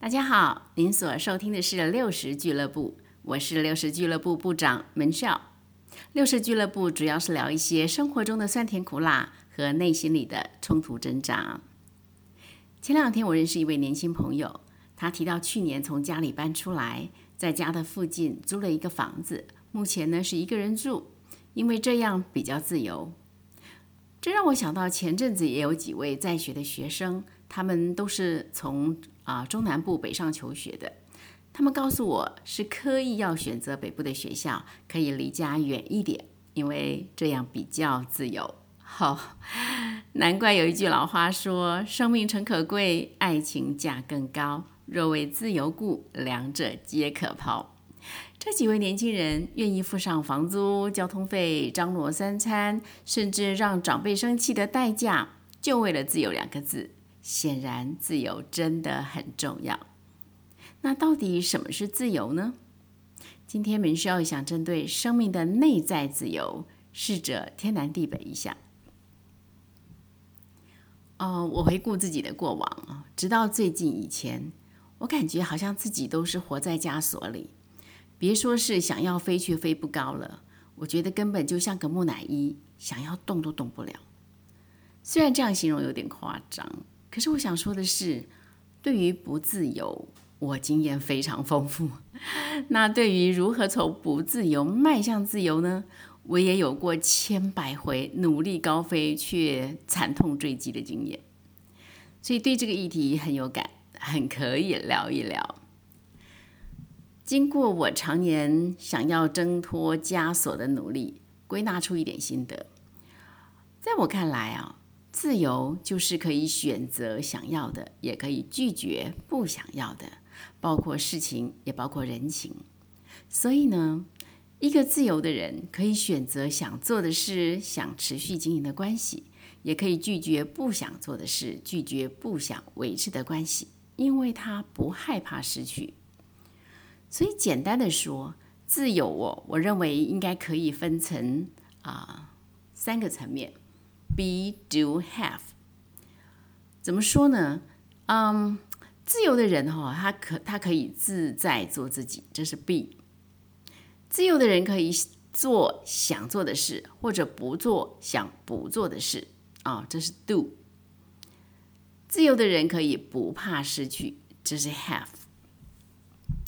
大家好，您所收听的是六十俱乐部，我是六十俱乐部部长门少。六十俱乐部主要是聊一些生活中的酸甜苦辣和内心里的冲突挣扎。前两天我认识一位年轻朋友，他提到去年从家里搬出来，在家的附近租了一个房子，目前呢是一个人住，因为这样比较自由。这让我想到前阵子也有几位在学的学生，他们都是从啊，中南部北上求学的，他们告诉我是刻意要选择北部的学校，可以离家远一点，因为这样比较自由。好、难怪有一句老话说：“生命诚可贵，爱情价更高。若为自由故，两者皆可抛。”这几位年轻人愿意付上房租、交通费、张罗三餐，甚至让长辈生气的代价，就为了“自由”两个字。显然，自由真的很重要。那到底什么是自由呢？今天门少想针对生命的内在自由，试着天南地北一下。哦，我回顾自己的过往啊，直到最近以前，我感觉好像自己都是活在枷锁里。别说是想要飞却飞不高了，我觉得根本就像个木乃伊，想要动都动不了。虽然这样形容有点夸张。可是我想说的是，对于不自由，我经验非常丰富。那对于如何从不自由迈向自由呢？我也有过千百回努力高飞却惨痛坠机的经验，所以对这个议题很有感，很可以聊一聊。经过我常年想要挣脱枷锁的努力，归纳出一点心得。在我看来啊。自由就是可以选择想要的，也可以拒绝不想要的，包括事情，也包括人情。所以呢，一个自由的人可以选择想做的事，想持续经营的关系，也可以拒绝不想做的事，拒绝不想维持的关系，因为他不害怕失去。所以简单的说，自由我我认为应该可以分成啊三个层面。Be, do, have，怎么说呢？嗯、自由的人哈、他可他可以自在做自己，这是 be。自由的人可以做想做的事，或者不做想不做的事啊、哦，这是 do。自由的人可以不怕失去，这是 have。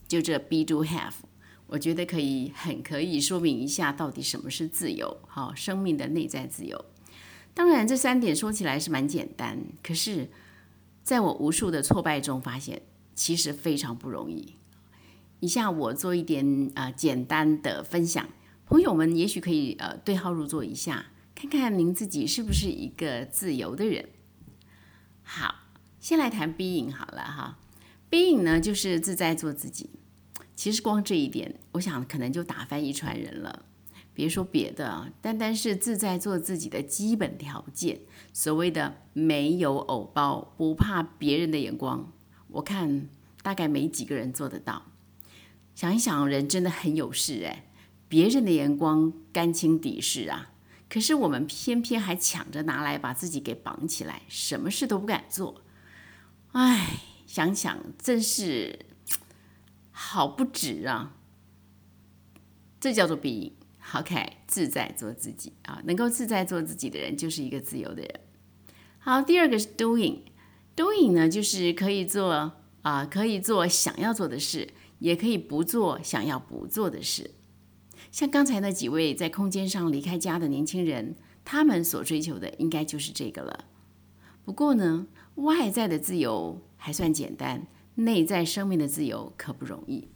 就这 be, do, have，我觉得可以很可以说明一下到底什么是自由，好、生命的内在自由。当然，这三点说起来是蛮简单，可是，在我无数的挫败中发现，其实非常不容易。以下我做一点啊、呃、简单的分享，朋友们也许可以呃对号入座一下，看看您自己是不是一个自由的人。好，先来谈 B 颖好了哈，B 颖呢就是自在做自己。其实光这一点，我想可能就打翻一船人了。别说别的，单单是自在做自己的基本条件，所谓的没有偶包，不怕别人的眼光，我看大概没几个人做得到。想一想，人真的很有事哎，别人的眼光甘情抵视啊，可是我们偏偏还抢着拿来把自己给绑起来，什么事都不敢做。哎，想想真是好不值啊！这叫做弊。OK，自在做自己啊，能够自在做自己的人就是一个自由的人。好，第二个是 doing，doing 呢就是可以做啊，可以做想要做的事，也可以不做想要不做的事。像刚才那几位在空间上离开家的年轻人，他们所追求的应该就是这个了。不过呢，外在的自由还算简单，内在生命的自由可不容易。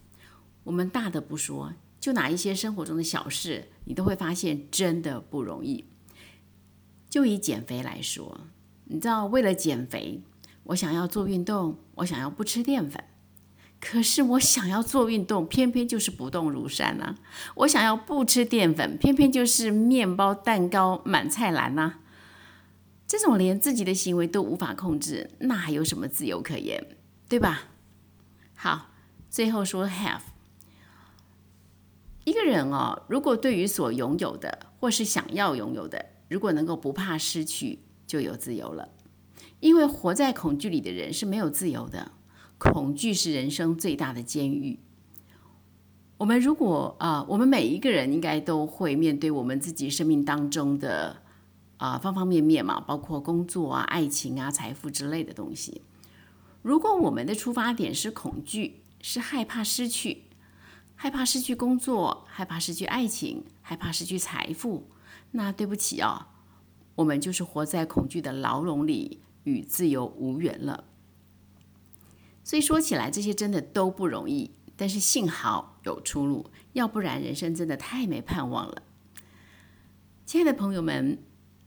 我们大的不说。就拿一些生活中的小事，你都会发现真的不容易。就以减肥来说，你知道，为了减肥，我想要做运动，我想要不吃淀粉。可是我想要做运动，偏偏就是不动如山啊！我想要不吃淀粉，偏偏就是面包、蛋糕满菜篮啊！这种连自己的行为都无法控制，那还有什么自由可言？对吧？好，最后说 have。一个人哦，如果对于所拥有的或是想要拥有的，如果能够不怕失去，就有自由了。因为活在恐惧里的人是没有自由的，恐惧是人生最大的监狱。我们如果啊、我们每一个人应该都会面对我们自己生命当中的啊、方方面面嘛，包括工作啊、爱情啊、财富之类的东西。如果我们的出发点是恐惧，是害怕失去，害怕失去工作，害怕失去爱情，害怕失去财富，那对不起、哦，我们就是活在恐惧的牢笼里，与自由无缘了。所以说起来，这些真的都不容易。但是幸好有出路，要不然人生真的太没盼望了。亲爱的朋友们，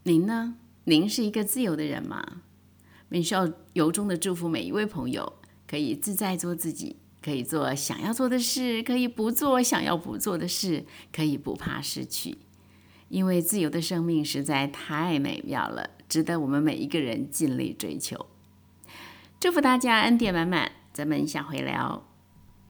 您呢？您是一个自由的人吗？明少由衷的祝福每一位朋友，可以自在做自己，可以做想要做的事，可以不做想要不做的事，可以不怕失去，因为自由的生命实在太美妙了，值得我们每一个人尽力追求。祝福大家恩典满满，咱们下回聊。